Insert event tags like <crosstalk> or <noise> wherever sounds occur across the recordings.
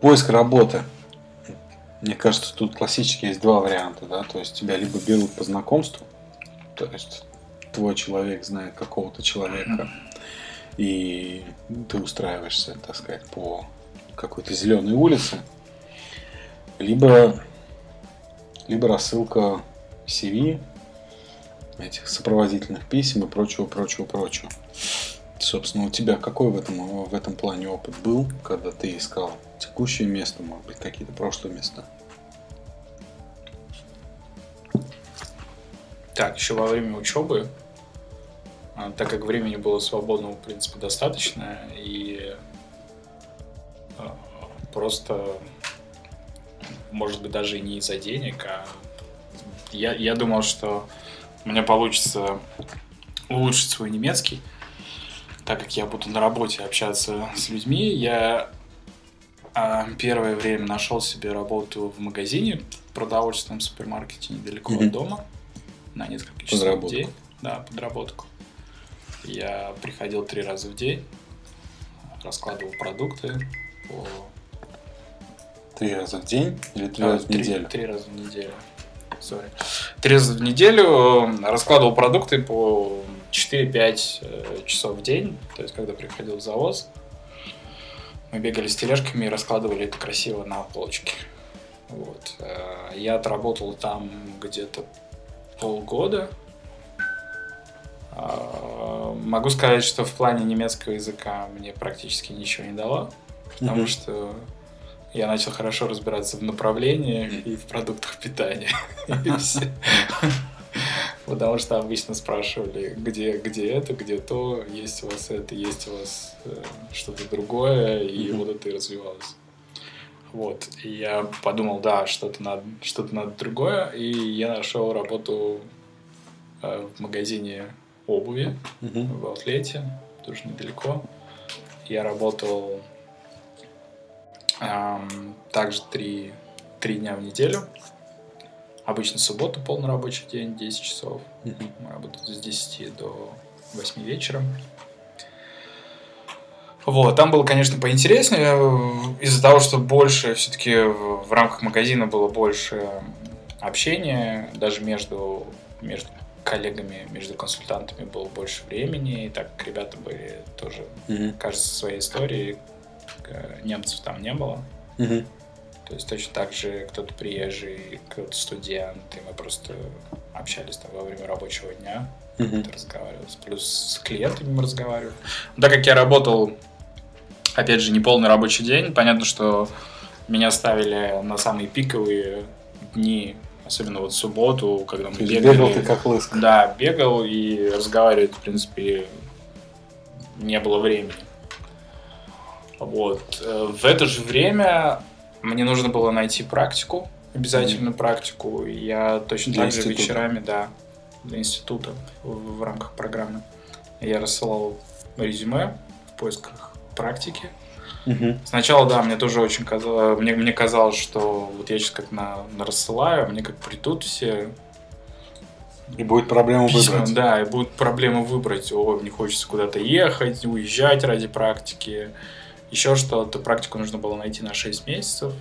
Поиск работы. Мне кажется, тут классически есть два варианта, да, то есть тебя либо берут по знакомству, то есть твой человек знает какого-то человека, и ты устраиваешься, так сказать, по какой-то зеленой улице, либо, либо рассылка CV, этих сопроводительных писем и прочего, прочего, прочего. Собственно, у тебя какой в этом, в этом плане опыт был, когда ты искал текущее место, может быть, какие-то прошлые места? Так, еще во время учебы, а, так как времени было свободного, в принципе, достаточно, и а, просто, может быть, даже не из-за денег, а я, я думал, что у меня получится улучшить свой немецкий, так как я буду на работе общаться с людьми, я первое время нашел себе работу в магазине в продовольственном супермаркете недалеко mm-hmm. от дома на несколько часов в день. Да, подработку. Я приходил три раза в день, раскладывал продукты по... Три раза в день или три а, раза в три, неделю? Три раза в неделю. Sorry. Три раза в неделю раскладывал продукты по 4-5 э, часов в день, то есть когда приходил в завоз, мы бегали с тележками и раскладывали это красиво на полочке. Вот. Э, я отработал там где-то полгода. А, могу сказать, что в плане немецкого языка мне практически ничего не дало, потому mm-hmm. что я начал хорошо разбираться в направлениях и в продуктах питания. <laughs> Потому что обычно спрашивали, где, где это, где то, есть у вас это, есть у вас э, что-то другое, и mm-hmm. вот это и развивалось. Вот. И я подумал, да, что-то надо, что-то надо другое, и я нашел работу э, в магазине обуви mm-hmm. в Аутлете, тоже недалеко. Я работал эм, также три, три дня в неделю. Обычно суббота полный рабочий день, 10 часов. Mm-hmm. Мы работаем с 10 до 8 вечера. Вот, там было, конечно, поинтереснее, из-за того, что больше, все-таки в рамках магазина было больше общения, даже между, между коллегами, между консультантами было больше времени, и так ребята были тоже, mm-hmm. кажется, своей историей, немцев там не было. Mm-hmm. То есть точно так же кто-то приезжий, кто-то студент, и мы просто общались там во время рабочего дня, mm-hmm. разговаривали. Плюс с клиентами мы разговаривали. Так как я работал, опять же, не полный рабочий день, понятно, что меня ставили на самые пиковые дни, особенно вот в субботу, когда мы бегали. Бегал ты как лыск. Да, бегал и разговаривать, в принципе, не было времени. Вот. Э, в это же время мне нужно было найти практику, обязательно mm-hmm. практику. Я точно для так же института. вечерами, да, для института в, в рамках программы. Я рассылал резюме в поисках практики. Угу. Сначала, да, мне тоже очень казалось, мне, мне казалось, что вот я сейчас как на, на рассылаю, а мне как придут все. И будет проблема письма, выбрать. Да, и будет проблема выбрать. О, мне хочется куда-то ехать, уезжать ради практики еще что-то. Практику нужно было найти на 6 месяцев.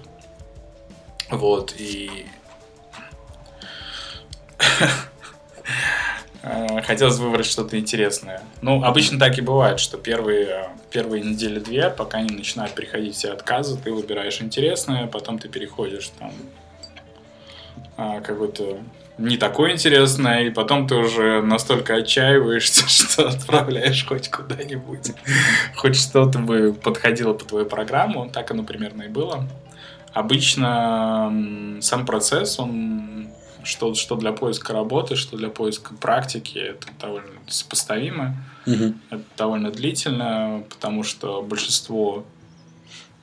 Вот, и... <laughs> Хотелось выбрать что-то интересное. Ну, обычно так и бывает, что первые, первые недели две, пока не начинают приходить все отказы, ты выбираешь интересное, потом ты переходишь там а, какой-то не такое интересное, и потом ты уже настолько отчаиваешься, <laughs> что отправляешь хоть куда-нибудь. Хоть что-то бы подходило по твою программу. Так оно примерно и было. Обычно сам процесс, он что, что для поиска работы, что для поиска практики, это довольно сопоставимо. Угу. Это довольно длительно, потому что большинство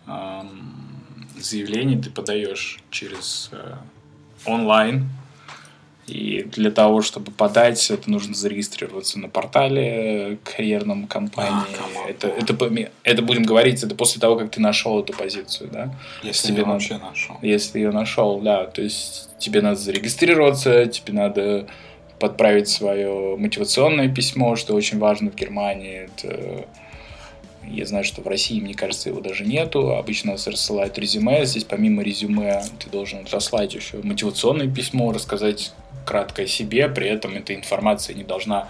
эм, заявлений ты подаешь через э, онлайн, и для того, чтобы подать, это нужно зарегистрироваться на портале карьерном компании. А, это, это, это будем говорить, это после того, как ты нашел эту позицию, да? Если тебе надо, вообще нашел. Если ее нашел, да. То есть тебе надо зарегистрироваться, тебе надо подправить свое мотивационное письмо, что очень важно в Германии. Это Я знаю, что в России, мне кажется, его даже нету. Обычно рассылают резюме. Здесь помимо резюме ты должен отослать еще мотивационное письмо, рассказать кратко о себе. При этом эта информация не должна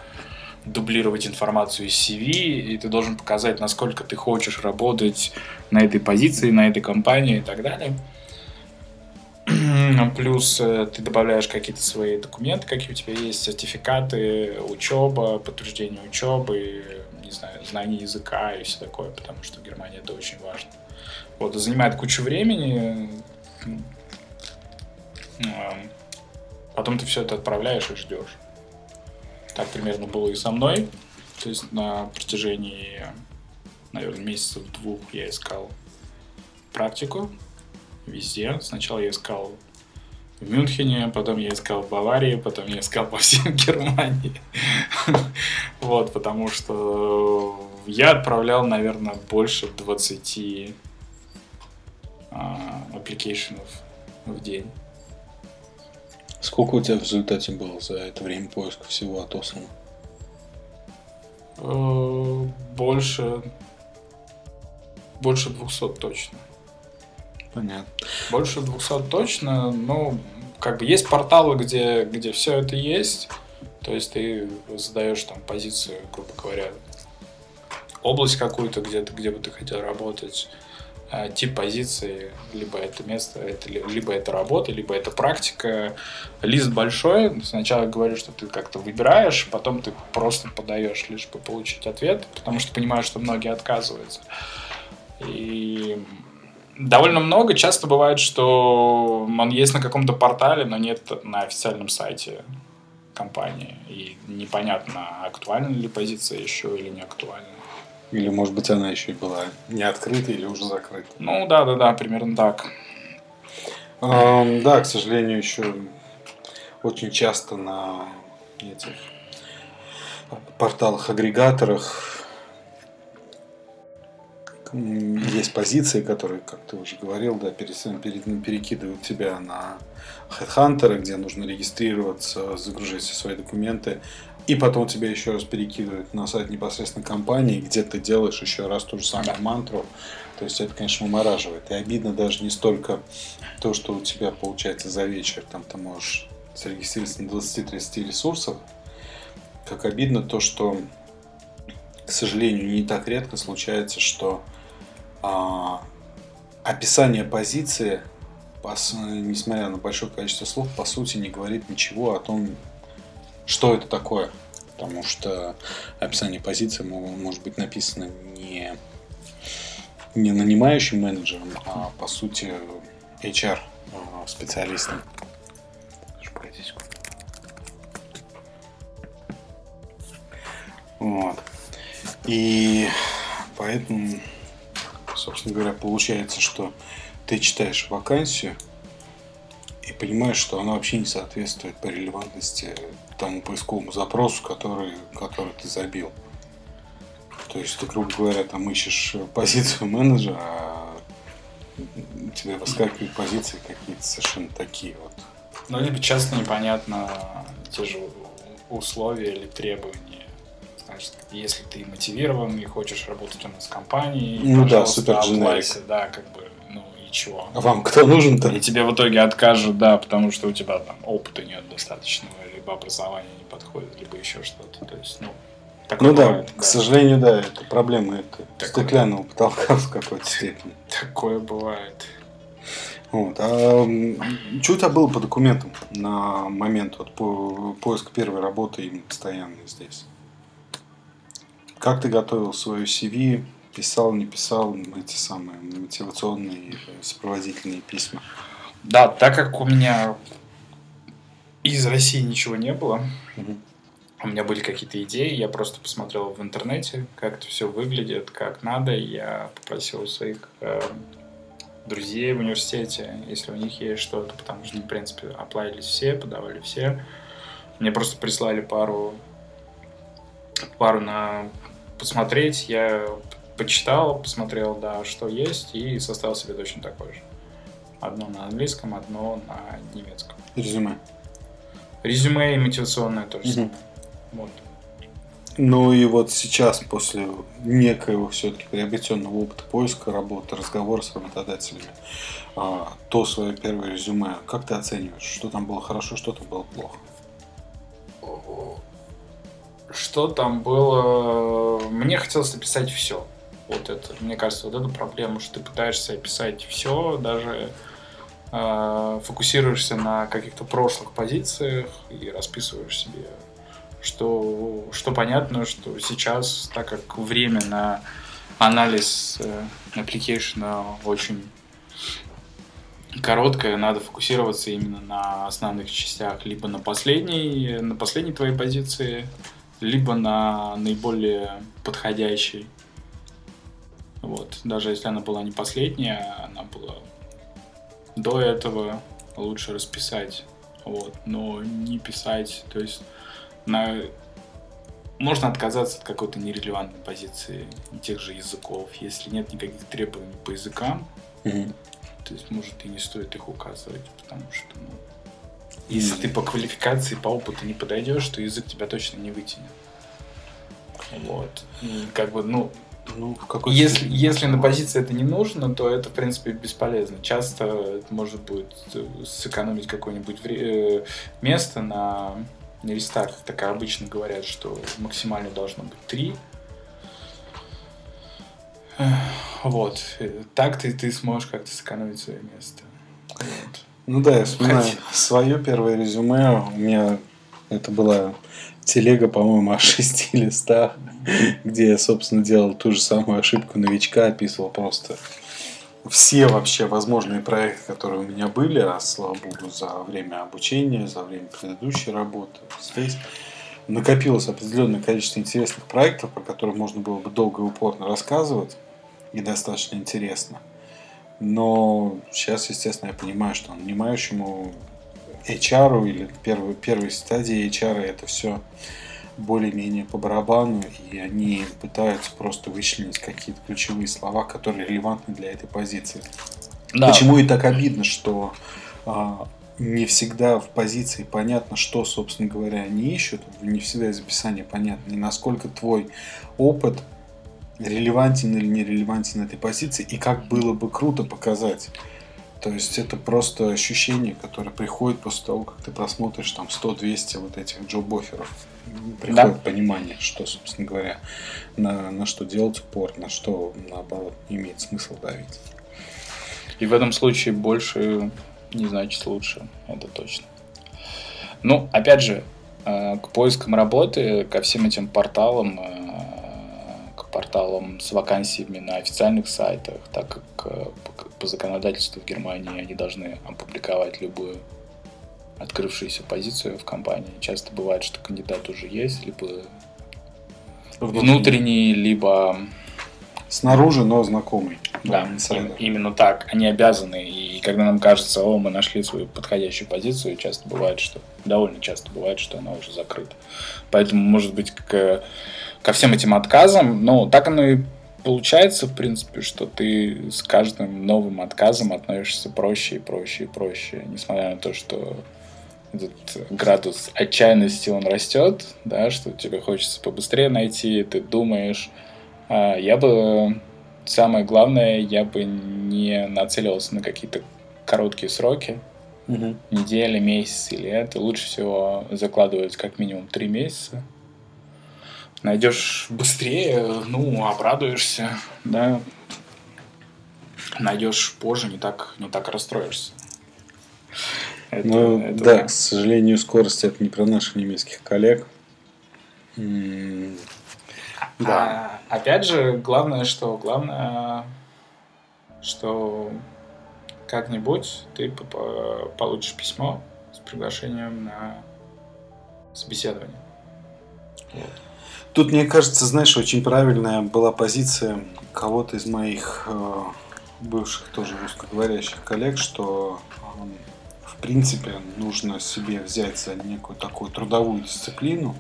дублировать информацию из CV, и ты должен показать, насколько ты хочешь работать на этой позиции, на этой компании и так далее. <clears throat> Плюс э, ты добавляешь какие-то свои документы, какие у тебя есть, сертификаты, учеба, подтверждение учебы, не знаю, знание языка и все такое, потому что в Германии это очень важно. Вот, занимает кучу времени, потом ты все это отправляешь и ждешь. Так примерно было и со мной. То есть на протяжении, наверное, месяцев двух я искал практику везде. Сначала я искал в Мюнхене, потом я искал в Баварии, потом я искал по всем <laughs> Германии. <laughs> Вот, потому что я отправлял, наверное, больше 20 аппликейшенов в день. Сколько у тебя в результате было за это время поиска всего отослано? Э, больше... Больше 200 точно. Понятно. Больше 200 точно. Ну, как бы есть порталы, где, где все это есть. То есть ты задаешь там позицию, грубо говоря, область какую-то, где, где бы ты хотел работать Э, тип позиции, либо это место, это, либо это работа, либо это практика. Лист большой, сначала говорю, что ты как-то выбираешь, потом ты просто подаешь, лишь бы получить ответ, потому что понимаешь, что многие отказываются. И довольно много. Часто бывает, что он есть на каком-то портале, но нет на официальном сайте компании. И непонятно, актуальна ли позиция еще или не актуальна. Или, может быть, она еще и была не открыта или уже закрыта. Ну, да, да, да, примерно так. Um, да, к сожалению, еще очень часто на этих порталах-агрегаторах есть позиции, которые, как ты уже говорил, да, перекидывают тебя на HeadHunter, где нужно регистрироваться, загружать все свои документы. И потом тебя еще раз перекидывают на сайт непосредственно компании, где ты делаешь еще раз ту же самую мантру. То есть это, конечно, вымораживает. И обидно даже не столько то, что у тебя получается за вечер, там ты можешь зарегистрироваться на 20-30 ресурсов, как обидно то, что, к сожалению, не так редко случается, что а, описание позиции, несмотря на большое количество слов, по сути не говорит ничего о том, что это такое. Потому что описание позиции может быть написано не, не нанимающим менеджером, а по сути HR а, специалистом. Вот. И поэтому, собственно говоря, получается, что ты читаешь вакансию и понимаешь, что она вообще не соответствует по релевантности тому поисковому запросу, который, который ты забил. То есть ты, грубо говоря, там ищешь позицию менеджера, а у тебя выскакивают позиции какие-то совершенно такие вот. Ну, либо часто непонятно те же условия или требования. Значит, если ты мотивирован и хочешь работать у нас в компании, ну да, супер да, как бы, ну и чего. А вам кто нужен-то? И тебе в итоге откажут, да, потому что у тебя там опыта нет достаточного либо образование не подходит, либо еще что-то. То есть, ну, ну да, бывает, к сожалению, да, это проблема это такое... стеклянного потолка <laughs> в какой-то степени. Такое бывает. Вот. А что у тебя было по документам на момент вот, по, поиска первой работы именно постоянной здесь? Как ты готовил свою CV? Писал, не писал эти самые мотивационные сопроводительные письма? Да, так как у меня из России ничего не было. У меня были какие-то идеи, я просто посмотрел в интернете, как это все выглядит, как надо. Я попросил у своих э, друзей в университете, если у них есть что-то, потому что, в принципе, оплавились все, подавали все. Мне просто прислали пару, пару на посмотреть. Я почитал, посмотрел, да, что есть, и составил себе точно такой же. Одно на английском, одно на немецком. Резюме. Резюме и мотивационное тоже mm-hmm. Вот. Ну и вот сейчас, после некоего все-таки приобретенного опыта поиска работы, разговора с работодателями, а, то свое первое резюме, как ты оцениваешь, что там было хорошо, что там было плохо? Что там было? Мне хотелось написать все. Вот это, мне кажется, вот эта проблема, что ты пытаешься описать все, даже э, фокусируешься на каких-то прошлых позициях и расписываешь себе что, что понятно, что сейчас, так как время на анализ э, application очень короткое, надо фокусироваться именно на основных частях, либо на последней, на последней твоей позиции, либо на наиболее подходящей. Вот. Даже если она была не последняя, она была до этого, лучше расписать. Вот. Но не писать, то есть на... можно отказаться от какой-то нерелевантной позиции тех же языков, если нет никаких требований по языкам, Мгм. то есть, может, и не стоит их указывать, потому что, ну, если ты по квалификации, по опыту не подойдешь, то язык тебя точно не вытянет. Вот. И как бы, ну, Ну, в какой если, если на позиции это не нужно, то это, в принципе, бесполезно. Часто это может будет э, сэкономить какое-нибудь вре- э, место на листах. Так обычно говорят, что максимально должно быть три. Вот. Э, Так ты, ты сможешь как-то сэкономить свое место. Вот. Ну да, я вспоминаю Хотя- свое первое резюме. У меня это была телега, по-моему, о шести листах, где я, собственно, делал ту же самую ошибку новичка, описывал просто все вообще возможные проекты, которые у меня были, а слава богу, за время обучения, за время предыдущей работы здесь накопилось определенное количество интересных проектов, про которые можно было бы долго и упорно рассказывать, и достаточно интересно. Но сейчас, естественно, я понимаю, что нанимающему HR или первой, первой стадии HR это все более-менее по барабану, и они пытаются просто вычленить какие-то ключевые слова, которые релевантны для этой позиции. Почему и так обидно, что а, не всегда в позиции понятно, что, собственно говоря, они ищут, не всегда из описания понятно, и насколько твой опыт релевантен или не релевантен этой позиции, и как было бы круто показать. То есть это просто ощущение, которое приходит после того, как ты просмотришь там 100-200 вот этих джоб-офферов. Приходит Да. понимание, что, собственно говоря, на, на что делать упор, на что, наоборот, не имеет смысла давить. И в этом случае больше не значит лучше, это точно. Ну, опять же, э, к поискам работы, ко всем этим порталам, э, порталам с вакансиями на официальных сайтах, так как э, по- законодательству в Германии они должны опубликовать любую открывшуюся позицию в компании. Часто бывает, что кандидат уже есть, либо внутренний, либо Снаружи, но знакомый. Да, инсайдер. им- именно так. Они обязаны. И когда нам кажется, о, мы нашли свою подходящую позицию, часто бывает, что довольно часто бывает, что она уже закрыта. Поэтому, может быть, к- ко всем этим отказам, ну, так оно и получается, в принципе, что ты с каждым новым отказом относишься проще и проще и проще, несмотря на то, что этот градус отчаянности, он растет, да, что тебе хочется побыстрее найти, ты думаешь, а, я бы самое главное, я бы не нацеливался на какие-то короткие сроки, Мгм. недели, месяц или это. Лучше всего закладывать как минимум три месяца. Найдешь быстрее, ну, обрадуешься, да. Найдешь позже, не так, не так расстроишься. Это- Ну, это да, к сожалению, скорость это не про наших немецких коллег. М, Да. А, опять же, главное, что главное, что как-нибудь ты получишь письмо с приглашением на собеседование. Тут, мне кажется, знаешь, очень правильная была позиция кого-то из моих э, бывших тоже русскоговорящих коллег, что э, в принципе нужно себе взять за некую такую трудовую дисциплину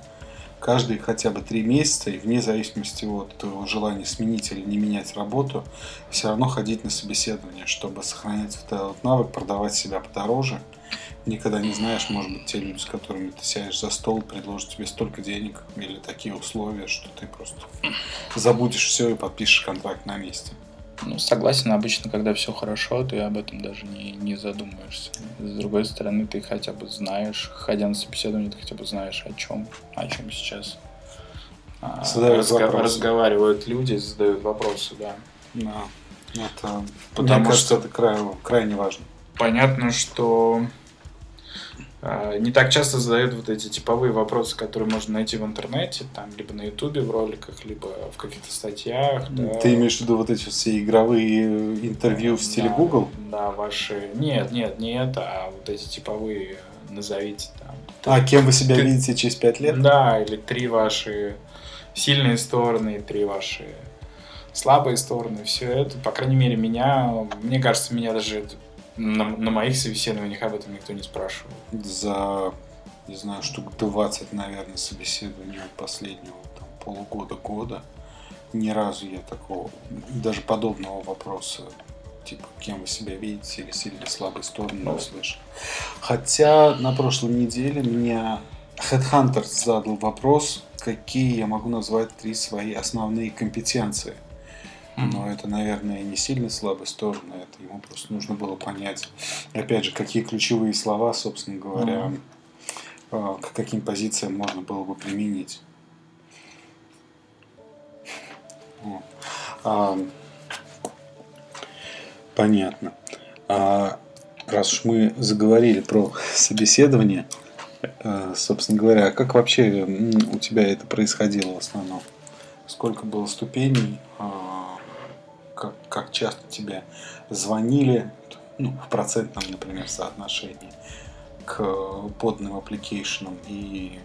каждые хотя бы три месяца, и вне зависимости от твоего желания сменить или не менять работу, все равно ходить на собеседование, чтобы сохранять вот этот навык, продавать себя подороже никогда не знаешь, может быть, те люди, с которыми ты сядешь за стол, предложат тебе столько денег или такие условия, что ты просто забудешь все и подпишешь контракт на месте. Ну, согласен, обычно, когда все хорошо, ты об этом даже не, не задумываешься. С другой стороны, ты хотя бы знаешь, ходя на собеседование, ты хотя бы знаешь, о чем, о чем сейчас а, разго- разговаривают люди, задают вопросы, да. Да. Это, Потому мне кажется, что это крайне, крайне важно. Понятно, что не так часто задают вот эти типовые вопросы, которые можно найти в интернете, там, либо на ютубе в роликах, либо в каких-то статьях. Да. Ты имеешь в виду вот эти все игровые интервью в стиле да, Google? Да, ваши... Нет, нет, не это, а вот эти типовые, назовите там. А, кем вы себя ты... видите через пять лет? Да, или три ваши сильные стороны, три ваши слабые стороны, все это, по крайней мере, меня, мне кажется, меня даже на, на моих собеседованиях об этом никто не спрашивал. За, не знаю, штук 20, наверное, собеседований последнего там, полугода-года ни разу я такого, даже подобного вопроса, типа, кем вы себя видите или сильные слабые стороны не услышал. Хотя на прошлой неделе меня Headhunter задал вопрос, какие я могу назвать три свои основные компетенции – но это, наверное, не сильно слабая сторона, это ему просто нужно было понять, опять же, какие ключевые слова, собственно говоря, mm-hmm. к каким позициям можно было бы применить. А, понятно. А, раз уж мы заговорили про <laughs> собеседование, а, собственно говоря, а как вообще у тебя это происходило в основном? Сколько было ступеней? Как, как часто тебе звонили, ну, в процентном, например, соотношении к поданным application ам и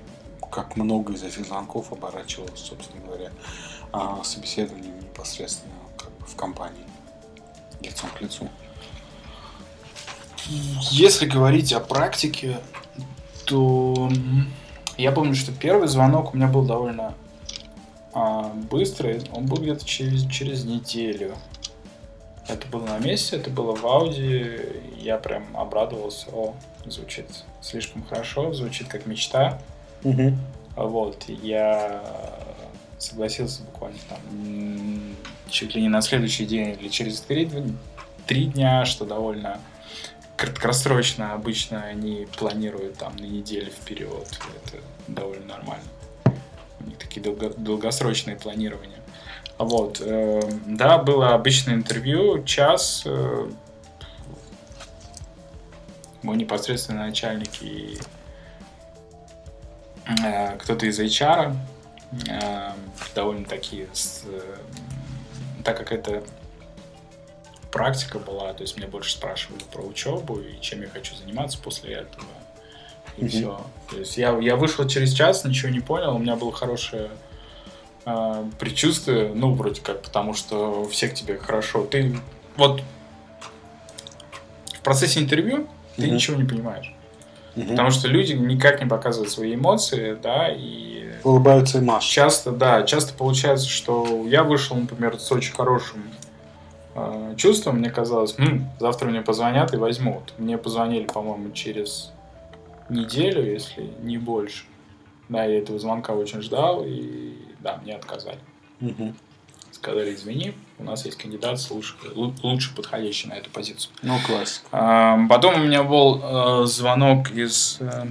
как много из этих звонков оборачивалось, собственно говоря, а, собеседованием непосредственно как бы в компании, лицом к лицу. Если говорить о практике, то я помню, что первый звонок у меня был довольно а, быстрый, он был где-то через, через неделю. Это было на месте, это было в Ауди. Я прям обрадовался. О, звучит слишком хорошо, звучит как мечта. Угу. Вот, я согласился буквально там чуть ли не на следующий день или через три, три дня, что довольно краткосрочно. Обычно они планируют там на неделю вперед. Это довольно нормально у них такие долго, долгосрочные планирования. Вот, э, да, было обычное интервью, час. Э, мой непосредственный начальник и э, кто-то из HR, э, довольно такие, с, э, так как это практика была, то есть меня больше спрашивали про учебу и чем я хочу заниматься после этого и mm-hmm. все. То есть я, я вышел через час, ничего не понял, у меня было хорошее э, предчувствие, ну, вроде как, потому что все к тебе хорошо. Ты вот в процессе интервью ты mm-hmm. ничего не понимаешь. Mm-hmm. Потому что люди никак не показывают свои эмоции, да, и... Улыбаются и машут. Часто, да, часто получается, что я вышел, например, с очень хорошим э, чувством, мне казалось, М, завтра мне позвонят и возьмут. Мне позвонили, по-моему, через неделю, если не больше. Да, я этого звонка очень ждал, и да, мне отказали. Угу. Сказали, извини, у нас есть кандидат лучше, лучше подходящий на эту позицию. Ну, класс. А, потом у меня был э, звонок из э,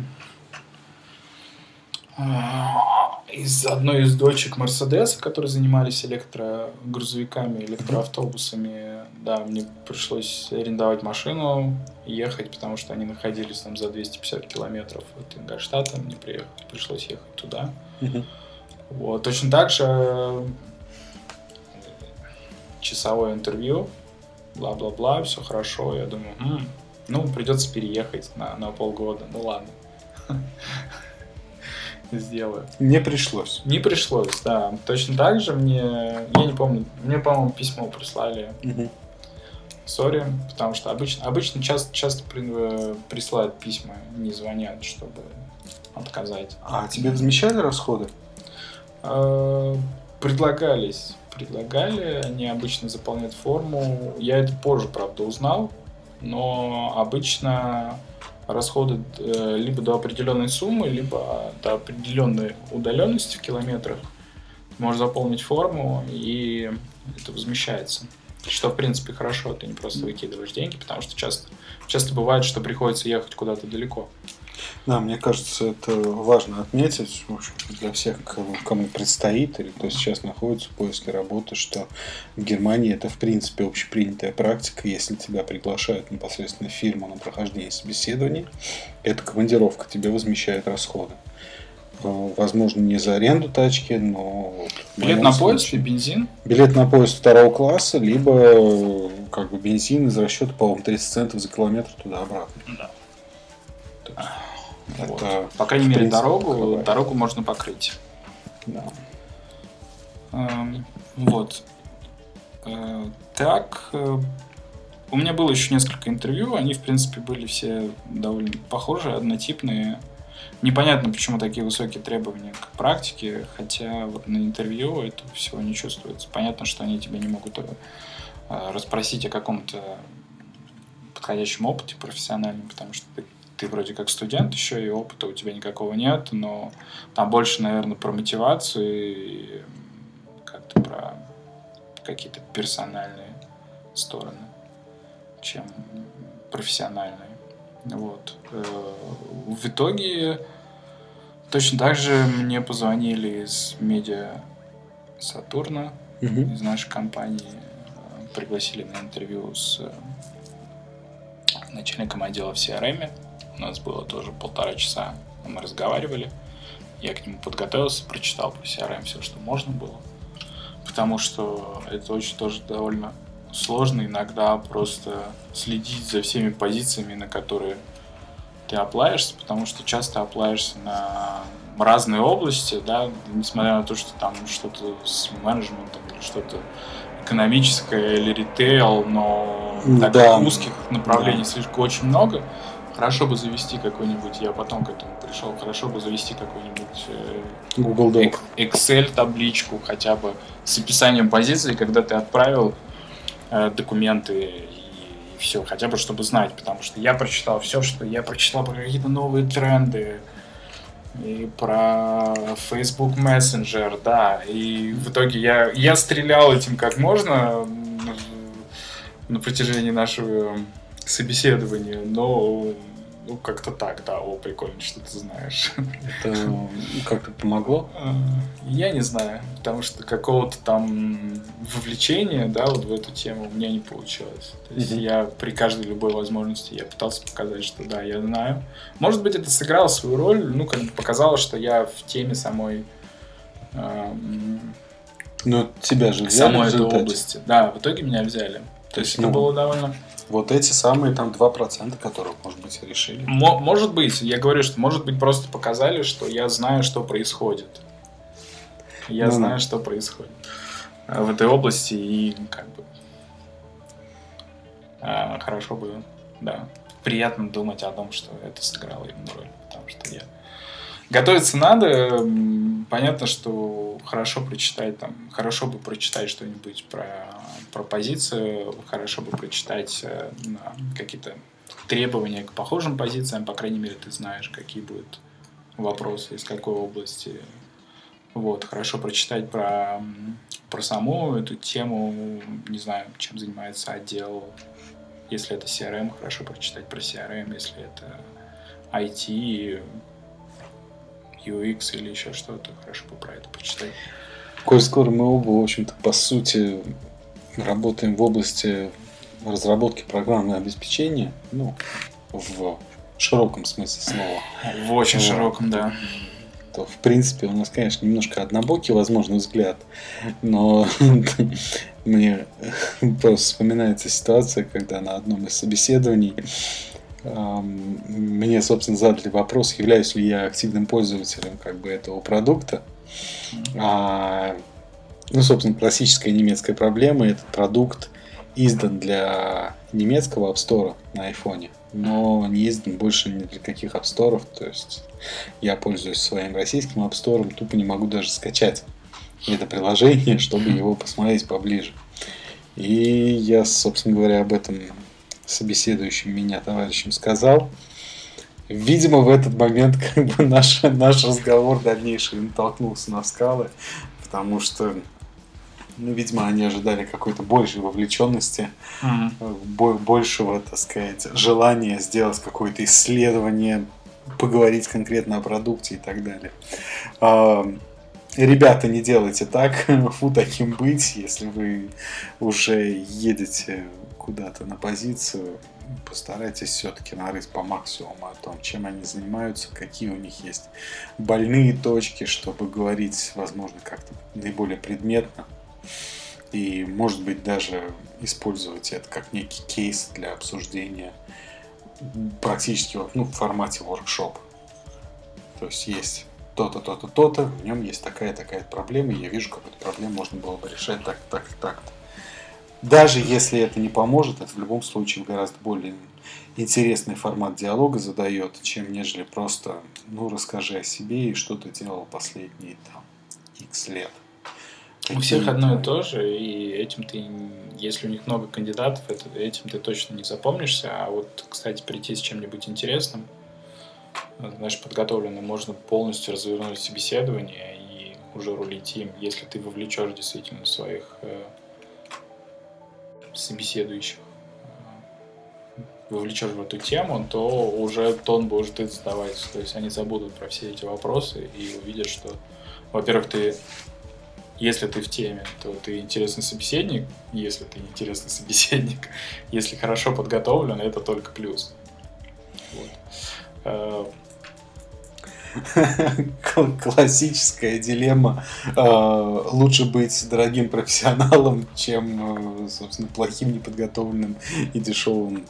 из одной из дочек Мерседеса, которые занимались электрогрузовиками, электроавтобусами. Да, мне пришлось арендовать машину, ехать, потому что они находились там за 250 километров от Ингольштата. Мне приехать, пришлось ехать туда. Вот. Точно так же э, часовое интервью, бла-бла-бла, все хорошо. Я думаю, м-м, ну, придется переехать на, на полгода. Ну ладно. <laughs> сделаю. Не пришлось. Не пришлось, да. Точно так же мне, я не помню, мне, по-моему, письмо прислали. Сори, потому что обычно, обычно часто, часто при, э, присылают письма, не звонят, чтобы отказать. А тебе возмещали расходы? Э, предлагались. Предлагали, они обычно заполняют форму. Я это позже, правда, узнал, но обычно расходы э, либо до определенной суммы, либо до определенной удаленности в километрах. Можешь заполнить форму, и это возмещается. Что, в принципе, хорошо, ты не просто выкидываешь деньги, потому что часто, часто бывает, что приходится ехать куда-то далеко. Да, мне кажется, это важно отметить в общем, для всех, кому предстоит или кто сейчас находится в поиске работы, что в Германии это в принципе общепринятая практика. Если тебя приглашают непосредственно в фирму на прохождение собеседований, эта командировка тебе возмещает расходы. Э, возможно, не за аренду тачки, но... Билет на поезд и бензин? Билет на поезд второго класса, либо как бы бензин из расчета, по-моему, 30 центов за километр туда-обратно. Да. Вот. Это, По крайней мере, дорогу, покрывает. дорогу можно покрыть. Да. Эм, вот. Э, так, э, у меня было еще несколько интервью, они, в принципе, были все довольно похожи, однотипные. Непонятно, почему такие высокие требования к практике, хотя вот на интервью это всего не чувствуется. Понятно, что они тебя не могут э, расспросить о каком-то подходящем опыте профессиональном, потому что ты ты вроде как студент еще, и опыта у тебя никакого нет, но там больше, наверное, про мотивацию и как-то про какие-то персональные стороны, чем профессиональные. Вот. Э, в итоге точно так же мне позвонили из медиа Сатурна, угу. из нашей компании, пригласили на интервью с начальником отдела в CRM. У нас было тоже полтора часа, мы разговаривали. Я к нему подготовился, прочитал по CRM все, что можно было. Потому что это очень тоже довольно сложно иногда просто следить за всеми позициями, на которые ты оплаешься, потому что часто оплаешься на разные области, да, несмотря на то, что там что-то с менеджментом или что-то экономическое или ритейл, но так да. узких направлений да. слишком очень много, Хорошо бы завести какой-нибудь, я потом к этому пришел, хорошо бы завести какой-нибудь э, Google Doc. Excel табличку хотя бы с описанием позиции, когда ты отправил э, документы и, и все, хотя бы чтобы знать, потому что я прочитал все, что я прочитал про какие-то новые тренды, и про Facebook Messenger, да, и в итоге я, я стрелял этим как можно на протяжении нашего собеседование, но ну, как-то так, да, о, прикольно, что ты знаешь. Это как-то помогло? А, я не знаю, потому что какого-то там вовлечения, да, вот в эту тему у меня не получилось. То есть mm-hmm. я при каждой любой возможности я пытался показать, что да, я знаю. Может быть, это сыграло свою роль, ну, как бы показало, что я в теме самой эм, ну, тебя же взяли самой этой области. Да, в итоге меня взяли. То есть ну, это было довольно вот эти самые там 2%, которые, может быть, решили. М- может быть. Я говорю, что может быть просто показали, что я знаю, что происходит. Я ну, знаю, что происходит э, в этой области и как бы а, хорошо бы, да, приятно думать о том, что это сыграло именно роль, потому что я готовиться надо. Понятно, что хорошо прочитать там, хорошо бы прочитать что-нибудь про про позицию, хорошо бы прочитать э, какие-то требования к похожим позициям, по крайней мере, ты знаешь, какие будут вопросы, из какой области. Вот, хорошо прочитать про, про саму эту тему, не знаю, чем занимается отдел. Если это CRM, хорошо прочитать про CRM, если это IT, UX или еще что-то, хорошо бы про это почитать. Коль скоро мы оба, в общем-то, по сути, работаем в области разработки программного обеспечения, ну, в широком смысле слова. В очень вот. широком, да. То, в принципе, у нас, конечно, немножко однобокий, возможно, взгляд, но <laughs> мне просто вспоминается ситуация, когда на одном из собеседований мне, собственно, задали вопрос, являюсь ли я активным пользователем как бы этого продукта. А ну, собственно, классическая немецкая проблема. Этот продукт издан для немецкого App Store на iPhone, но не издан больше ни для каких App Store. То есть я пользуюсь своим российским App Store, тупо не могу даже скачать это приложение, <laughs> чтобы его посмотреть поближе. И я, собственно говоря, об этом собеседующим меня товарищем сказал. Видимо, в этот момент <laughs> как бы наш, наш разговор дальнейший натолкнулся на скалы, потому что, ну, видимо, они ожидали какой-то большей вовлеченности, mm-hmm. большего, так сказать, желания сделать какое-то исследование, поговорить конкретно о продукте и так далее. А, ребята, не делайте так, <laughs> фу таким быть, если вы уже едете куда-то на позицию, постарайтесь все-таки нарыть по максимуму о том, чем они занимаются, какие у них есть больные точки, чтобы говорить, возможно, как-то наиболее предметно. И, может быть, даже использовать это как некий кейс для обсуждения практически ну, в формате воркшоп. То есть есть то-то, то-то, то-то, в нем есть такая-такая проблема, и я вижу, как эту проблему можно было бы решать так, так, так-то. Даже если это не поможет, это в любом случае гораздо более интересный формат диалога задает, чем нежели просто, ну, расскажи о себе и что ты делал последние там X лет. У всех одно и то же, и этим ты, если у них много кандидатов, это, этим ты точно не запомнишься. А вот, кстати, прийти с чем-нибудь интересным, знаешь, подготовленным, можно полностью развернуть собеседование и уже рулить им, если ты вовлечешь действительно своих э, собеседующих э, вовлечешь в эту тему, то уже тон будешь ты задавать. То есть они забудут про все эти вопросы и увидят, что, во-первых, ты, если ты в теме, то ты интересный собеседник, если ты интересный <laughs> собеседник, если хорошо подготовлен, это только плюс. Вот. Классическая дилемма. Э, лучше быть дорогим профессионалом, чем, э, собственно, плохим, неподготовленным и дешевым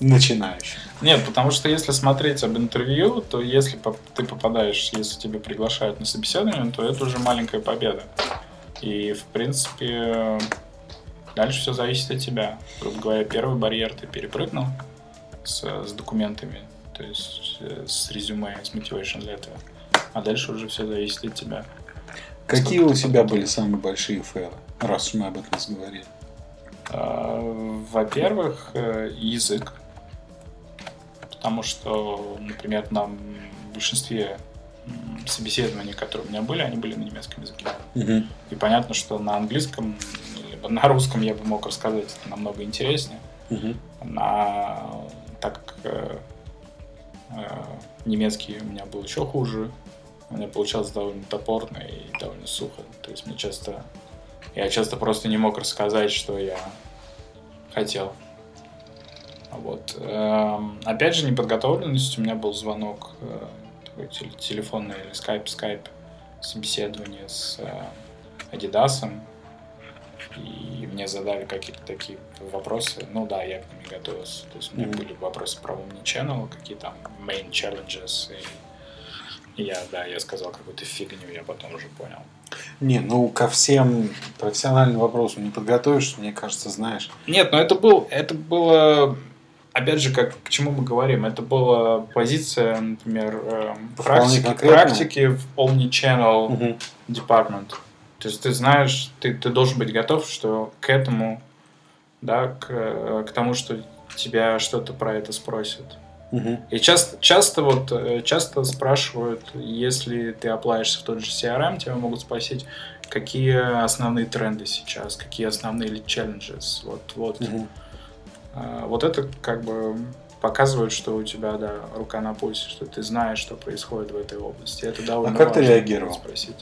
начинающим. Нет, потому что если смотреть об интервью, то если ты попадаешь, если тебя приглашают на собеседование, то это уже маленькая победа. И, в принципе, дальше все зависит от тебя. Грубо говоря, первый барьер ты перепрыгнул с, с документами, то есть э, с резюме, с motivation letter. А дальше уже все зависит от тебя. Какие у тебя были самые большие фейлы, раз уж мы об этом разговаривали? А, во-первых, э, язык. Потому что, например, на большинстве собеседований, которые у меня были, они были на немецком языке. Угу. И понятно, что на английском либо на русском я бы мог рассказать это намного интереснее. Угу. На, так как Э, немецкий у меня был еще хуже. У меня получалось довольно топорно и довольно сухо. То есть мне часто... Я часто просто не мог рассказать, что я хотел. Вот. Эм, опять же, неподготовленность. У меня был звонок э, такой телефонный или скайп, скайп собеседование с э, Адидасом и мне задали какие-то такие вопросы. Ну да, я к ним готовился. То есть у меня mm-hmm. были вопросы про Omnichannel, какие там main challenges. И, я, да, я сказал какую-то фигню, я потом уже понял. Не, ну ко всем профессиональным вопросам не подготовишься, мне кажется, знаешь. Нет, но это был, это было опять же, как к чему мы говорим, это была позиция, например, э, практики, практики в Omnichannel угу. Department. То есть ты знаешь, ты, ты должен быть готов, что к этому, да, к, к тому, что тебя что-то про это спросят. Угу. И часто, часто вот э, часто спрашивают, если ты оплаешься в тот же CRM, тебя могут спросить, какие основные тренды сейчас, какие основные challenges. Вот, вот. Угу. Вот это как бы показывает, что у тебя да, рука на пульсе, что ты знаешь, что происходит в этой области. Это довольно а как ты реагировал? Спросить.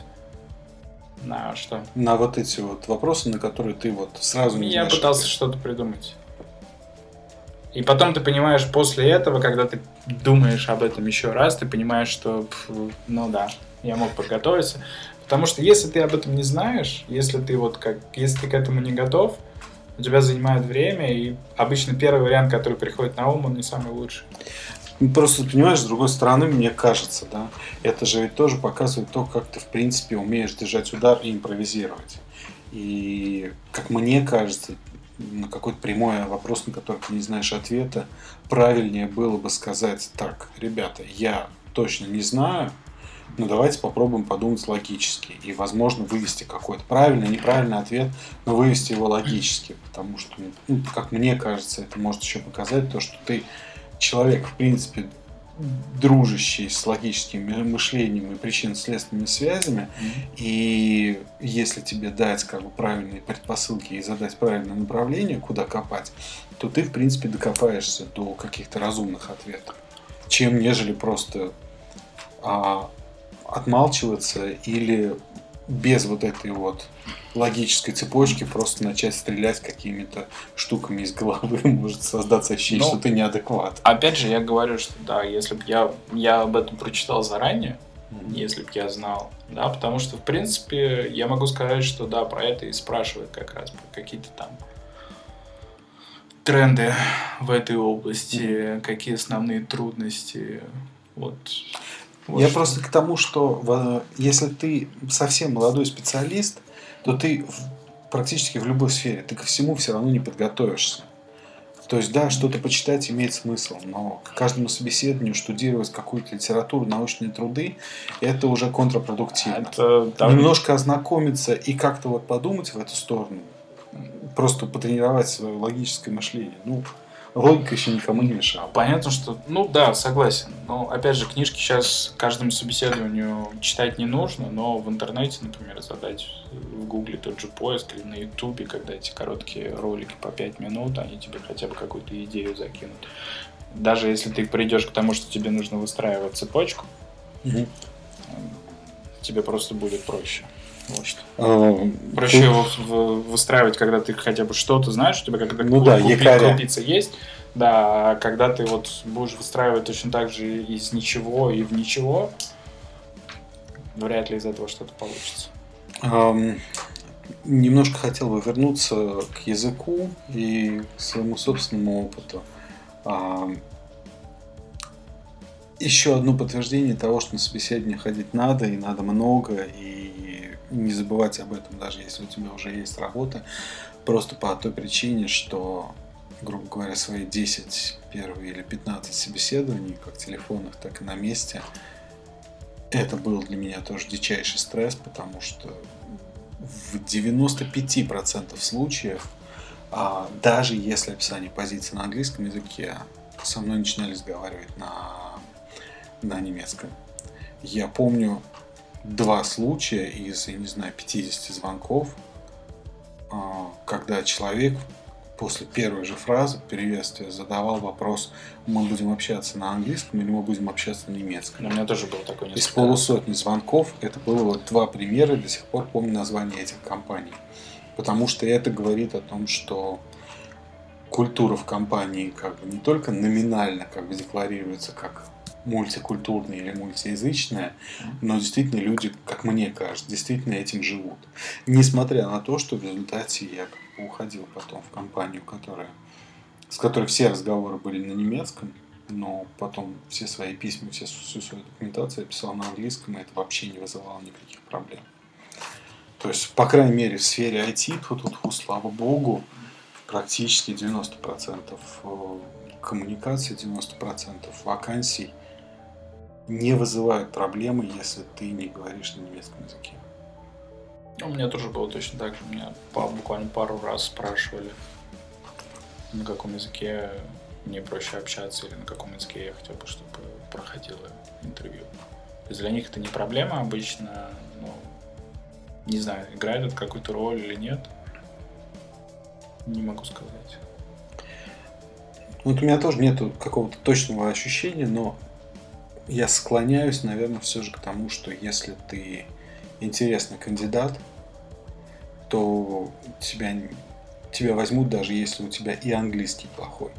На что? На вот эти вот вопросы, на которые ты вот сразу не Я знаешь, пытался что-то придумать. И потом ты понимаешь, после этого, когда ты думаешь об этом еще раз, ты понимаешь, что, ну да, я мог подготовиться. Потому что если ты об этом не знаешь, если ты вот как, если ты к этому не готов, у тебя занимает время, и обычно первый вариант, который приходит на ум, он не самый лучший. Ну, просто, понимаешь, с другой стороны, мне кажется, да, это же ведь тоже показывает то, как ты, в принципе, умеешь держать удар и импровизировать. И, как мне кажется, на какой-то прямой вопрос, на который ты не знаешь ответа, правильнее было бы сказать так, ребята, я точно не знаю, но давайте попробуем подумать логически и, возможно, вывести какой-то правильный, неправильный ответ, но вывести его логически, потому что, ну, как мне кажется, это может еще показать то, что ты человек, в принципе, дружащий с логическим мышлением и причинно-следственными связями, Мгм. и если тебе дать как бы правильные предпосылки и задать правильное направление, куда копать, то ты, в принципе, докопаешься до каких-то разумных ответов, чем нежели просто а, отмалчиваться или без вот этой вот логической цепочки просто начать стрелять какими-то штуками из головы, <laughs> может создаться ощущение, Ну, что ты неадекват. Опять же, я говорю, что да, если бы я, я об этом прочитал заранее, если бы я знал, да, потому что, в принципе, я могу сказать, что да, про это и спрашивают как раз, какие-то там тренды в этой области, какие основные трудности, вот. Вот Я что. просто к тому, что если ты совсем молодой специалист, то ты в- практически в любой сфере, ты ко всему все равно не подготовишься. То есть, да, что-то почитать имеет смысл, но к каждому собеседованию штудировать какую-то литературу, научные труды, это уже контрпродуктивно. Это там- Немножко ознакомиться и как-то вот подумать в эту сторону, просто потренировать свое логическое мышление. Ну, логика еще никому не мешала. Понятно, что, ну да, согласен. Но опять же, книжки сейчас каждому собеседованию читать не нужно, но в интернете, например, задать в гугле тот же поиск или на ютубе, когда эти короткие ролики по 5 минут, они тебе хотя бы какую-то идею закинут. Даже если ты придешь к тому, что тебе нужно выстраивать цепочку, Мгм. тебе просто будет проще. Вот. А, Проще его в- выстраивать, когда ты хотя бы что-то знаешь, у тебя как-то Ну да, крупица есть. Да, а когда ты вот будешь выстраивать точно так же из ничего и в ничего, вряд ли из этого что-то получится. Ам, Немножко хотел бы вернуться к языку и к своему собственному опыту. Ам, Еще одно подтверждение того, что на собеседование ходить надо, и надо много, и не забывать об этом, даже если у тебя уже есть работа, просто по той причине, что, грубо говоря, свои 10, первые или 15 собеседований, как телефонных, так и на месте, это был для меня тоже дичайший стресс, потому что в 95% случаев, а, даже если описание позиции на английском языке, со мной начинали разговаривать на, на немецком. Я помню два случая из, я не знаю, 50 звонков, а, когда человек после первой же фразы приветствия задавал вопрос, мы будем общаться на английском или мы будем общаться на немецком. У меня тоже было такое Из несколько полусотни звонков это было вот два примера, до сих пор помню название этих компаний. Потому что это говорит о том, что культура в компании как бы не только номинально как бы декларируется как мультикультурная или мультиязычная, но действительно люди, как мне кажется, действительно этим живут. Несмотря на то, что в результате я как бы уходил потом в компанию, которая, с которой все разговоры были на немецком, но потом все свои письма, все, всю свою документацию я писал на английском, и это вообще не вызывало никаких проблем. То есть, по крайней мере, в сфере IT, тут, тут, слава богу, практически 90% э, коммуникации, 90% вакансий не вызывают проблемы, если ты не говоришь на немецком языке. У меня тоже было точно так же. Меня буквально пару раз спрашивали, на каком языке мне проще общаться или на каком языке я хотел бы, чтобы проходило интервью. То есть для них это не проблема обычно, но не знаю, играет это какую-то роль или нет. Не могу сказать. Вот у меня тоже нету какого-то точного ощущения, но я склоняюсь, наверное, все же к тому, что если ты интересный кандидат, то тебя, тебя возьмут, даже если у тебя и английский плохой.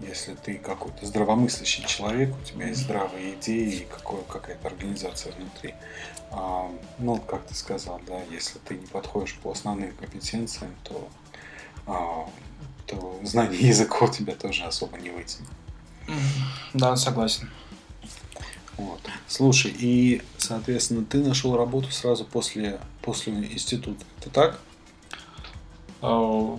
Если ты какой-то здравомыслящий человек, у тебя есть здравые идеи и какое, какая-то организация внутри. А, ну, как ты сказал, да, если ты не подходишь по основным компетенциям, то, а, то знание <laughs> языка у тебя тоже особо не вытянет. Да, согласен. Вот. Слушай, и, соответственно, ты нашел работу сразу после, после института. Это так? Э,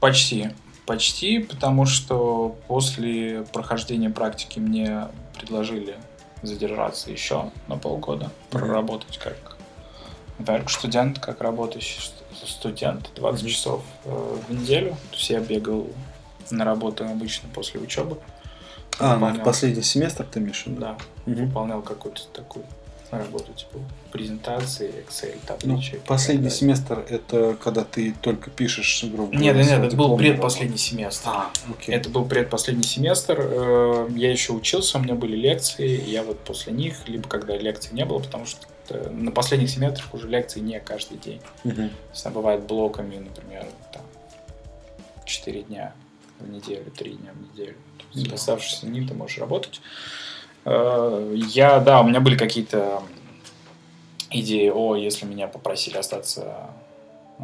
Почти. Почти, потому что после прохождения практики мне предложили задержаться еще на полгода, проработать как, как студент, как работающий ст- студент, 20 Мгм. часов э, в неделю. То есть я бегал на работу обычно после учебы. А, ну, в последний семестр ты имеешь? Да, Мгм. выполнял какую-то такую работу, типа презентации, Excel, Ну, табличек. и последний далее. семестр это когда ты только пишешь, грубо Нет, говоря, нет, нет, это был предпоследний семестр. А, окей. Это был предпоследний семестр. э, Я еще учился, у меня были лекции. Я вот после них, либо когда лекций не было, потому что э, на последних семестрах уже лекции не каждый день. Она бывает блоками, например, там 4 дня в неделю, 3 дня в неделю. Есть Да. оставшиеся дни ты можешь работать. Э, Я, да, у меня были какие-то идеи, о, если меня попросили остаться э,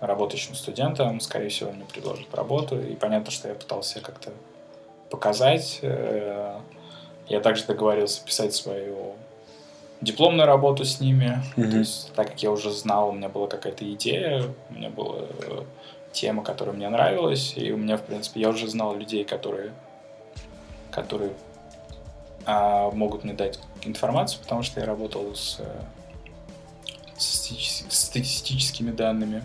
работающим студентом, скорее всего, мне предложат работу. И понятно, что я пытался как-то показать. Э, Я также договорился писать свою дипломную работу с ними. Мгм. То есть, так как я уже знал, у меня была какая-то идея, у меня была э, тема, которая мне нравилась, и у меня, в принципе, я уже знал людей, которые, которые а, могут мне дать информацию, потому что я работал с, э, с статистически- статистическими данными.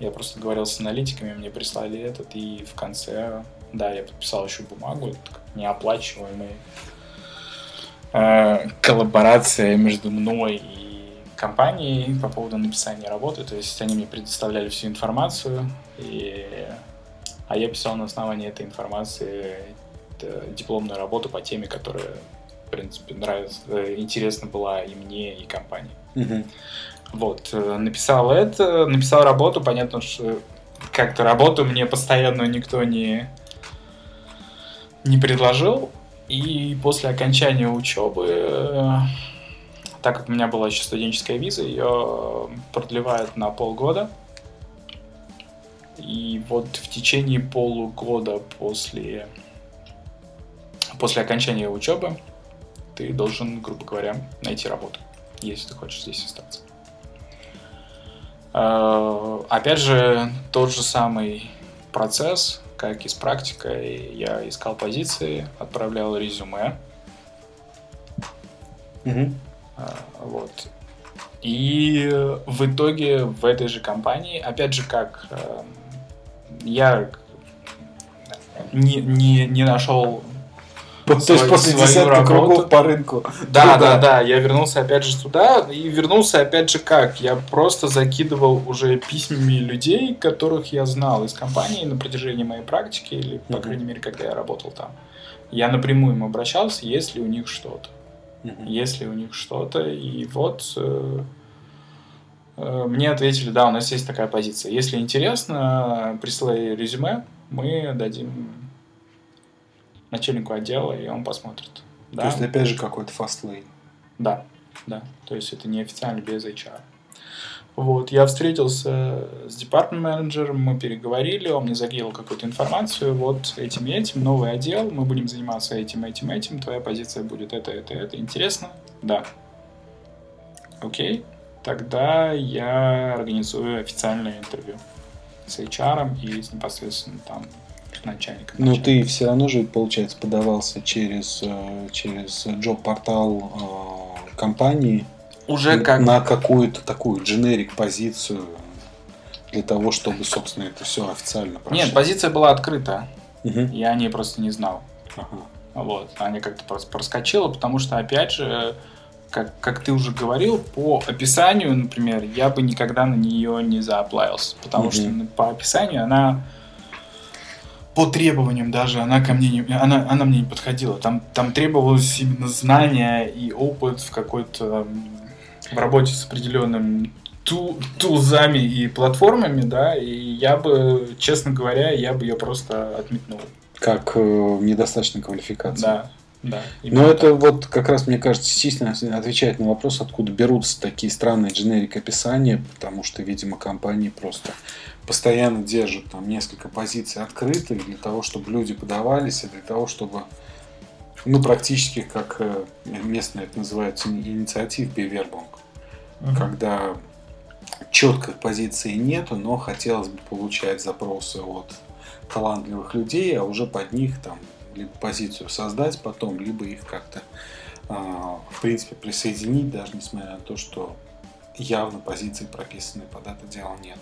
Я просто говорил с аналитиками, мне прислали этот, и в конце, да, я подписал еще бумагу, неоплачиваемый э, коллаборация между мной и компанией по поводу написания работы. То есть они мне предоставляли всю информацию, и... а я писал на основании этой информации э, дипломную работу по теме, которая, в принципе, нравится, э, интересна была и мне, и компании. Вот, э, написал это, написал работу, понятно, что как-то работу мне постоянно никто не, не предложил. И после окончания учебы, так как у меня была еще студенческая виза, ее продлевают на полгода. И вот в течение полугода после, после окончания учебы ты должен, грубо говоря, найти работу, если ты хочешь здесь остаться. Э, Опять же, тот же самый процесс, как и с практикой. Я искал позиции, отправлял резюме. Мгм. Э, Вот. И в итоге в этой же компании, опять же, как э, я не, не, не нашел То есть после десятка кругов по рынку. Да, Туда. да, да, я вернулся опять же туда, и вернулся опять же как? Я просто закидывал уже письмами людей, которых я знал из компании на протяжении моей практики, или, по крайней мере, когда я работал там. Я напрямую им обращался, есть ли у них что-то. Мгм. Есть ли у них что-то, и вот э, э, мне ответили, да, у нас есть такая позиция. Если интересно, присылай резюме, мы дадим начальнику отдела, и он посмотрит. То Да? есть опять же какой-то фастлейн. Да, да. То есть это неофициально без HR. Вот, я встретился с департмент-менеджером, мы переговорили, он мне закинул какую-то информацию, вот этим и этим, новый отдел, мы будем заниматься этим, этим, этим, твоя позиция будет это, это, это. Интересно? Да. Окей, тогда я организую официальное интервью с HR и с непосредственно там начальником. Но ты все равно же, получается, подавался через, э, через джоб-портал э, компании Уже как... на какую-то такую дженерик позицию для того, чтобы, собственно, это все официально прошло. Нет, позиция была открыта, Мгм. я о ней просто не знал. Ага. Вот, она как-то просто проскочила, потому что, опять же, как, как ты уже говорил, по описанию, например, я бы никогда на нее не зааплавился, потому Мгм. что по описанию она по требованиям даже она ко мне не, она, она мне не подходила. Там, там требовалось именно знания и опыт в какой-то в работе с определенным ту, тулзами и платформами, да, и я бы, честно говоря, я бы ее просто отметнул. Как э, недостаточная квалификация. Да, да. Но это так. вот как раз, мне кажется, частично отвечает на вопрос, откуда берутся такие странные дженерик описания, потому что, видимо, компании просто постоянно держат там несколько позиций открытых для того, чтобы люди подавались, и для того, чтобы, ну, практически, как э, местно это называется, инициатив бивербанк, Мгм. когда четкой позиции нету, но хотелось бы получать запросы от талантливых людей, а уже под них там либо позицию создать потом, либо их как-то а, в принципе присоединить, даже несмотря на то, что явно позиции прописанные под это дело нет.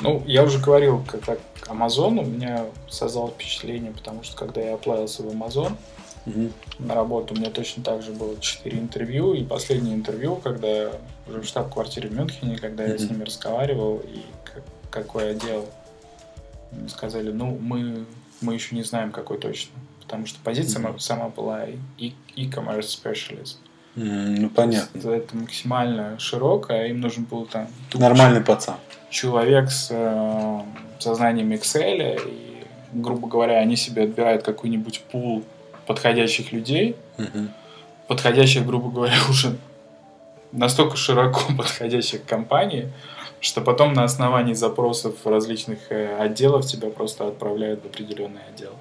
Ну, я уже говорил, как так Amazon у меня создал впечатление, потому что когда я оплавился в Amazon Мгм. на работу, у меня точно так же было 4 интервью, и последнее интервью, когда уже в штаб-квартире в Мюнхене, когда я с ними разговаривал, и как- какой отдел, мне сказали, ну, мы, мы еще не знаем, какой точно, потому что позиция моя сама была и- e-commerce specialist. М, Ну, понятно. То есть Это максимально широкое, им нужен был там Нормальный пацан. человек с э, сознанием Excel, и, грубо говоря, они себе отбирают какой-нибудь пул подходящих людей, Мгм. подходящих, грубо говоря, <laughs> уже настолько широко <laughs> подходящих компаний, что потом на основании запросов различных э, отделов тебя просто отправляют в определенный отдел.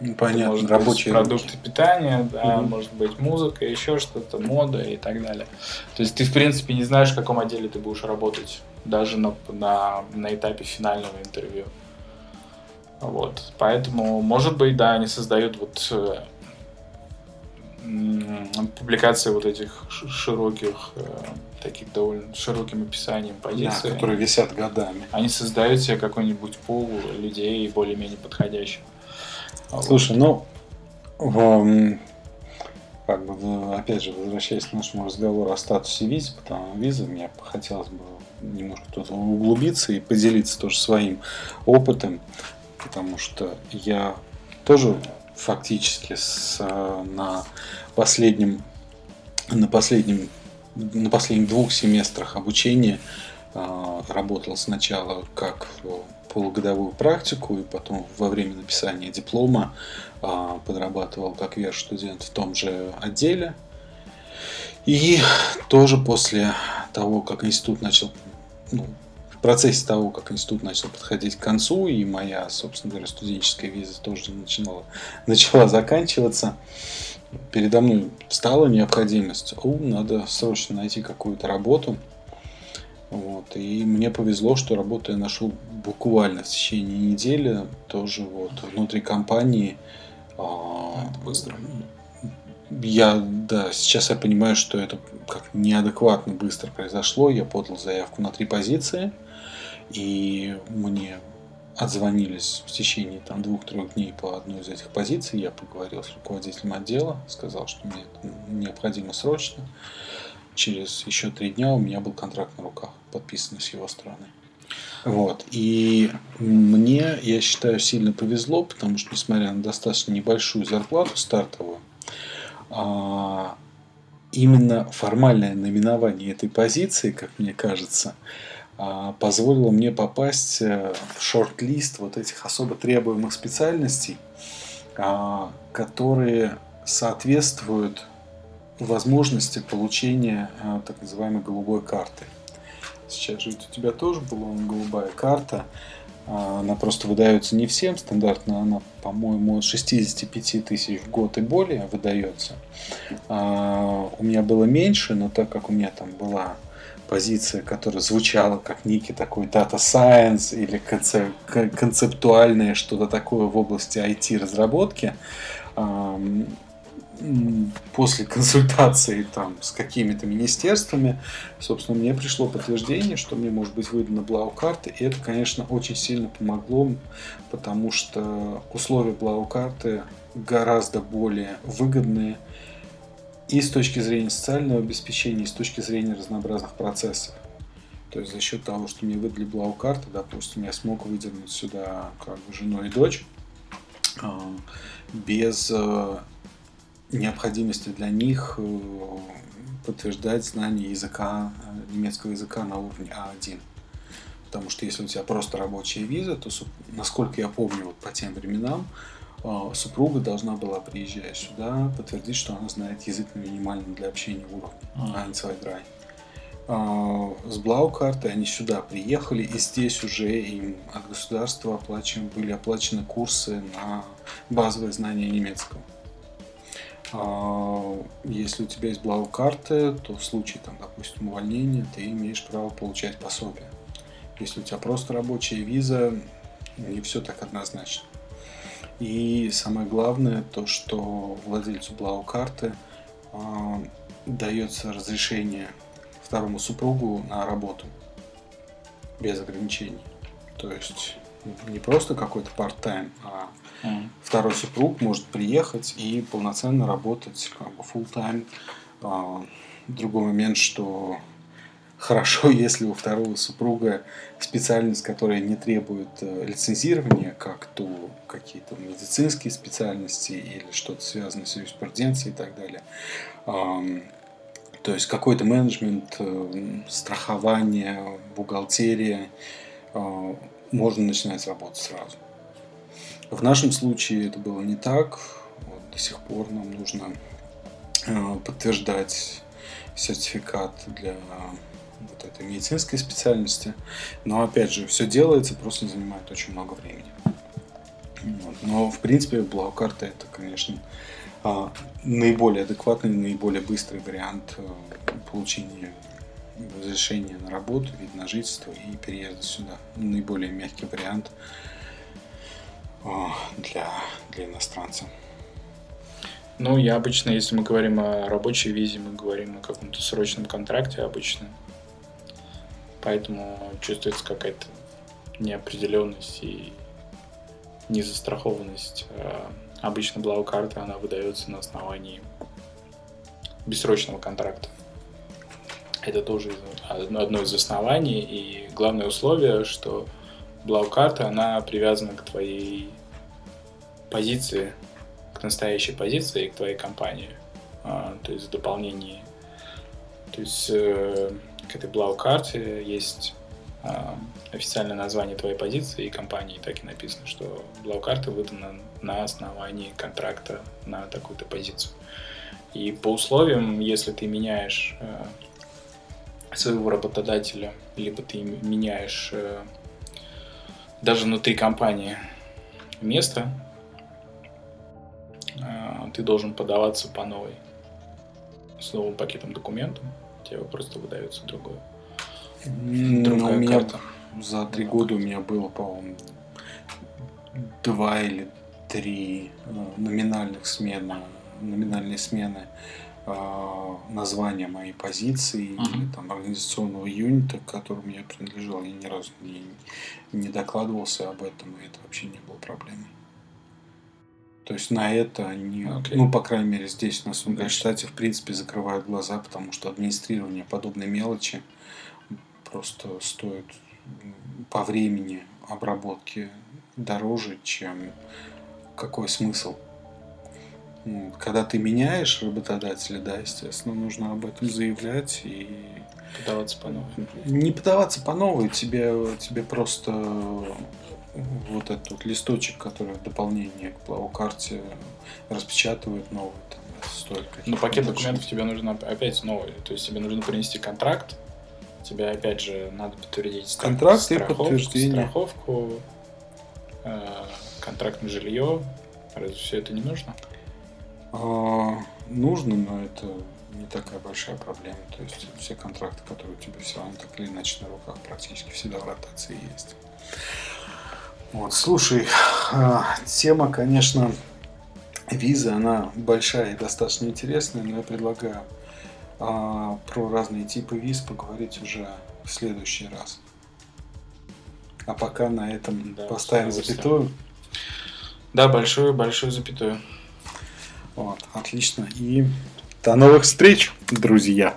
Ну, Понятно, может быть рабочие продукты питания, да, Мгм. может быть музыка, еще что-то, мода и так далее. То есть ты, в принципе, не знаешь, в каком отделе ты будешь работать, даже на, на, на этапе финального интервью. Вот. Поэтому, может быть, да, они создают вот э, публикации вот этих широких, э, таких довольно широким описанием Да, позиций. которые висят годами. Они создают себе какой-нибудь пул людей более-менее подходящих. Вот. Слушай, ну, в, как бы, опять же, возвращаясь к нашему разговору о статусе визы, потому визы, мне хотелось бы немножко тут углубиться и поделиться тоже своим опытом, потому что я тоже фактически с, на последнем на последнем на последних двух семестрах обучения э, работал сначала как полугодовую практику и потом во время написания диплома а, подрабатывал как VR-студент в том же отделе. И тоже после того, как институт начал, ну, в процессе того, как институт начал подходить к концу, и моя, собственно говоря, студенческая виза тоже начинала, <laughs> начала заканчиваться, передо мной встала необходимость, о, надо срочно найти какую-то работу. Вот. И мне повезло, что работу я нашел буквально в течение недели, тоже вот внутри компании. А, Это быстро. Я, да, сейчас я понимаю, что это как неадекватно быстро произошло. Я подал заявку на три позиции, и мне отзвонились в течение там двух-трех дней по одной из этих позиций. Я поговорил с руководителем отдела, сказал, что мне это необходимо срочно. Через еще три дня у меня был контракт на руках, подписанный с его стороны. Вот. И мне, я считаю, сильно повезло, потому что, несмотря на достаточно небольшую зарплату стартовую, а, именно формальное наименование этой позиции, как мне кажется, а, позволило мне попасть э, в шорт-лист вот этих особо требуемых специальностей, а, которые соответствуют возможности получения а, так называемой голубой карты. Сейчас же у тебя тоже была голубая карта. А, Она просто выдается не всем. Стандартно она, по-моему, от 65 тысяч в год и более выдается. А, У меня было меньше, но так как у меня там была позиция, которая звучала как некий такой data science или концеп- кон- концептуальное что-то такое в области IT-разработки, после консультации там с какими-то министерствами, собственно, мне пришло подтверждение, что мне может быть выдана блау-карта, и это, конечно, очень сильно помогло, потому что условия блау-карты гораздо более выгодные и с точки зрения социального обеспечения, и с точки зрения разнообразных процессов. То есть за счет того, что мне выдали блау-карты, допустим, я смог выдернуть сюда как бы жену и дочь а, без э, необходимости для них э, подтверждать знание языка, э, немецкого языка на уровне А1. Потому что если у тебя просто рабочая виза, то, насколько я помню, вот по тем временам, э, супруга должна была, приезжая сюда, подтвердить, что она знает язык на минимальном для общения уровне Мгм. А1-2. А, С Блау-картой они сюда приехали, и здесь уже им от государства оплачиваем, были оплачены курсы на базовое знание немецкого. А, Если у тебя есть блау-карты, то в случае, там, допустим, увольнения, ты имеешь право получать пособие. Если у тебя просто рабочая виза, не все так однозначно. И самое главное, то, что владельцу блау-карты а, дается разрешение второму супругу на работу. без ограничений. То есть не просто какой-то part-time, а mm. второй супруг может приехать и полноценно работать как бы full-time. А, другой момент, что <laughs> хорошо, если у второго супруга специальность, которая не требует э, лицензирования, как то какие-то медицинские специальности или что-то связанное с юриспруденцией и так далее. То есть какой-то менеджмент, э, страхование, бухгалтерия, э, можно начинать работать сразу. В нашем случае это было не так. Вот до сих пор нам нужно подтверждать сертификат для вот этой медицинской специальности. Но опять же, все делается, просто занимает очень много времени. Вот. Но в принципе блокарта это, конечно, а, наиболее адекватный, наиболее быстрый вариант э, получения разрешения на работу, вид на жительство и переезда сюда. Наиболее мягкий вариант для, для иностранца. Ну, я обычно, если мы говорим о рабочей визе, мы говорим о каком-то срочном контракте обычно поэтому чувствуется какая-то неопределенность и незастрахованность. А обычно блау-карта, она выдается на основании бессрочного контракта. Это тоже одно из оснований и главное условие, что блау-карта, она привязана к твоей позиции, к настоящей позиции к твоей компании. А, то есть в дополнении. То есть э, к этой Blau-карте есть э, официальное название твоей позиции и компании, так и написано, что Blau-карта выдана на основании контракта на такую-то позицию. И по условиям, если ты меняешь э, своего работодателя, либо ты меняешь э, даже внутри компании место, ты должен подаваться по новой, с новым пакетом документов, тебе просто выдается другое. Другая у меня карта. за три года у меня было, по-моему, два или три ну, номинальных смены, номинальные смены э, названия моей позиции uh-huh. или там организационного юнита, к которому я принадлежал, я ни разу не, не докладывался об этом, и это вообще не было проблемой. То есть на это они, okay. ну, по крайней мере, здесь, на Сунгальштате, в принципе, закрывают глаза, потому что администрирование подобной мелочи просто стоит по времени обработки дороже, чем какой смысл. Когда ты меняешь работодателя, да, естественно, нужно об этом заявлять и подаваться по новой. Не подаваться по новой, тебе, тебе просто вот этот вот листочек, который в дополнение к плавокарте распечатывают новый, там, стоит Ну, пакет документов тебе нужно опять новый, то есть тебе нужно принести контракт, тебе опять же надо подтвердить контракт страхов, и подтверждение. страховку, э, контракт на жилье, разве все это не нужно? А, нужно, но это не такая большая проблема. То есть все контракты, которые у тебя все равно так или иначе на руках практически всегда в ротации есть. Вот, слушай, а, тема, конечно, визы, она большая и достаточно интересная, но я предлагаю а, про разные типы виз поговорить уже в следующий раз. А пока на этом да, поставим запятую. Да, большую-большую запятую. Вот, отлично. И до новых встреч, друзья!